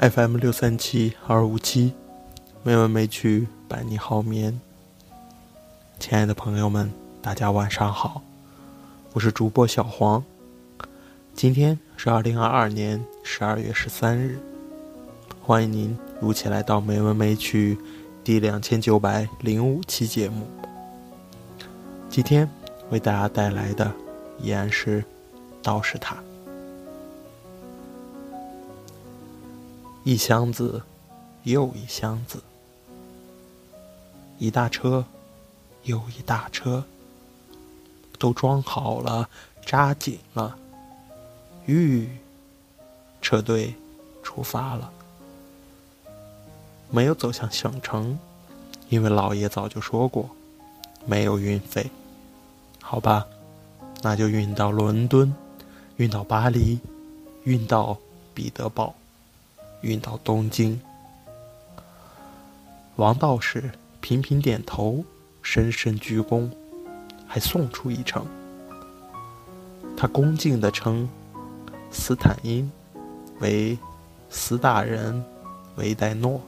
FM 六三七二五七，没完没曲伴你好眠。亲爱的朋友们，大家晚上好，我是主播小黄。今天是二零二二年十二月十三日，欢迎您如期来到没完没曲第两千九百零五期节目。今天为大家带来的依然是道士塔。一箱子，又一箱子，一大车，又一大车，都装好了，扎紧了，吁，车队出发了。没有走向省城，因为老爷早就说过，没有运费。好吧，那就运到伦敦，运到巴黎，运到彼得堡。运到东京，王道士频频点头，深深鞠躬，还送出一程。他恭敬地称斯坦因为斯大人维代诺，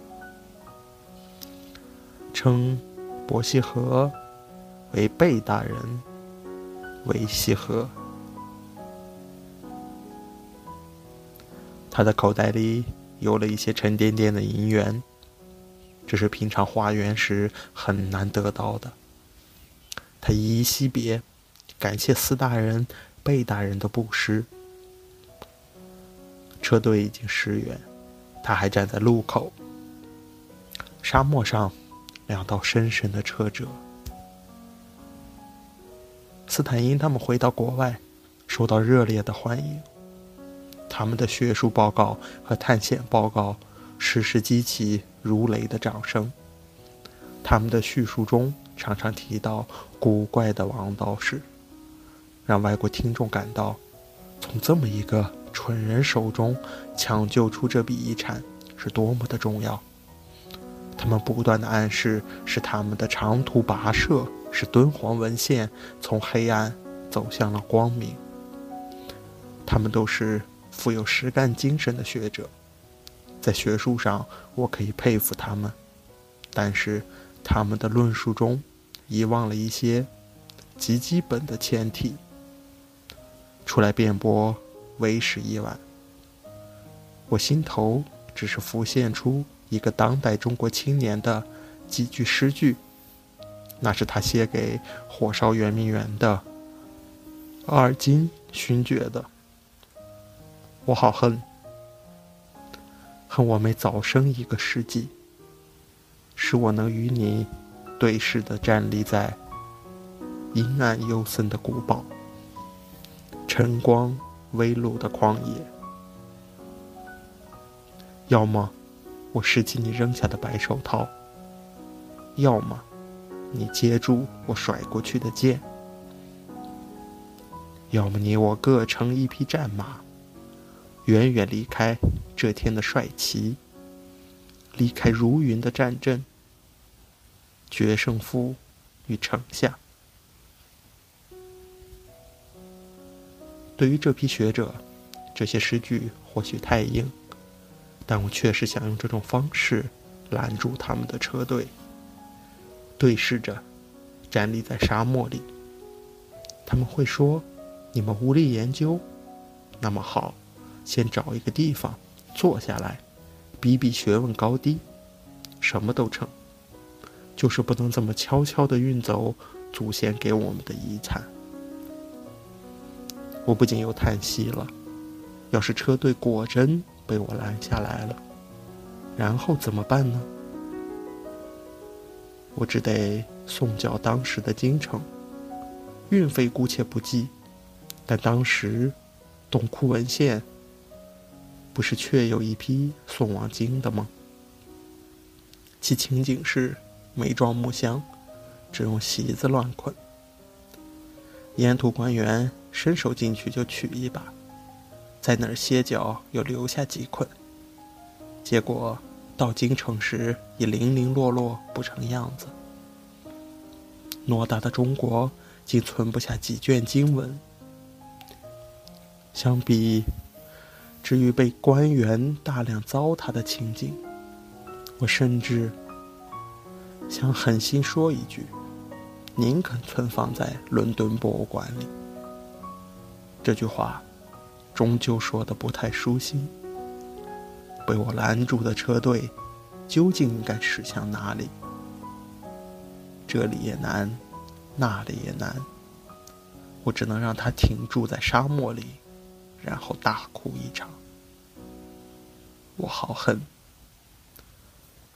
称伯希和为贝大人维希和。他的口袋里。有了一些沉甸甸的银元，这是平常化缘时很难得到的。他依依惜别，感谢斯大人、贝大人的布施。车队已经驰远，他还站在路口。沙漠上，两道深深的车辙。斯坦因他们回到国外，受到热烈的欢迎。他们的学术报告和探险报告时时激起如雷的掌声。他们的叙述中常常提到古怪的王道士，让外国听众感到，从这么一个蠢人手中抢救出这笔遗产是多么的重要。他们不断的暗示，是他们的长途跋涉使敦煌文献从黑暗走向了光明。他们都是。富有实干精神的学者，在学术上我可以佩服他们，但是他们的论述中遗忘了一些极基本的前提。出来辩驳为时已晚。我心头只是浮现出一个当代中国青年的几句诗句，那是他写给火烧圆明园的二金勋爵的。我好恨，恨我没早生一个世纪，使我能与你对视的站立在阴暗幽森的古堡、晨光微露的旷野。要么我拾起你扔下的白手套，要么你接住我甩过去的剑，要么你我各乘一匹战马。远远离开这天的帅旗，离开如云的战阵，决胜负与城下。对于这批学者，这些诗句或许太硬，但我确实想用这种方式拦住他们的车队。对视着，站立在沙漠里，他们会说：“你们无力研究，那么好。”先找一个地方坐下来，比比学问高低，什么都成，就是不能这么悄悄地运走祖先给我们的遗产。我不禁又叹息了。要是车队果真被我拦下来了，然后怎么办呢？我只得送交当时的京城，运费姑且不计，但当时董窟文献。不是确有一批送往京的吗？其情景是没装木箱，只用席子乱捆。沿途官员伸手进去就取一把，在那儿歇脚又留下几捆。结果到京城时已零零落落不成样子。偌大的中国竟存不下几卷经文，相比。至于被官员大量糟蹋的情景，我甚至想狠心说一句：宁肯存放在伦敦博物馆里。这句话终究说的不太舒心。被我拦住的车队究竟应该驶向哪里？这里也难，那里也难。我只能让它停住在沙漠里，然后大哭一场。我好恨，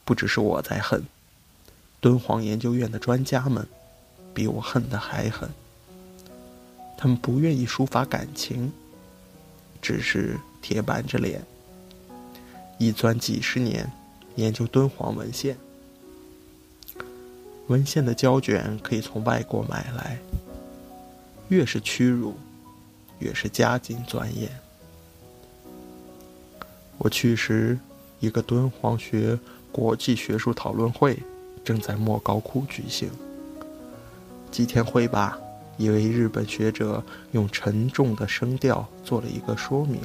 不只是我在恨，敦煌研究院的专家们比我恨的还狠。他们不愿意抒发感情，只是铁板着脸，一钻几十年研究敦煌文献。文献的胶卷可以从外国买来。越是屈辱，越是加紧钻研。我去时，一个敦煌学国际学术讨论会正在莫高窟举行。几天会吧，一位日本学者用沉重的声调做了一个说明。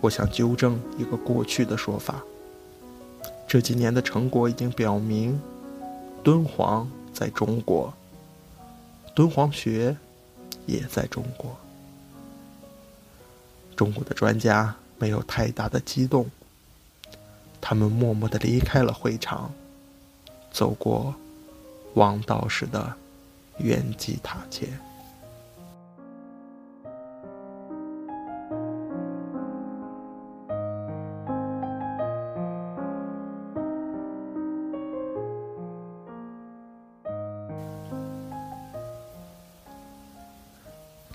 我想纠正一个过去的说法。这几年的成果已经表明，敦煌在中国。敦煌学也在中国。中国的专家没有太大的激动，他们默默的离开了会场，走过王道士的圆寂塔前。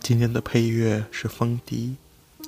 今天的配乐是风笛，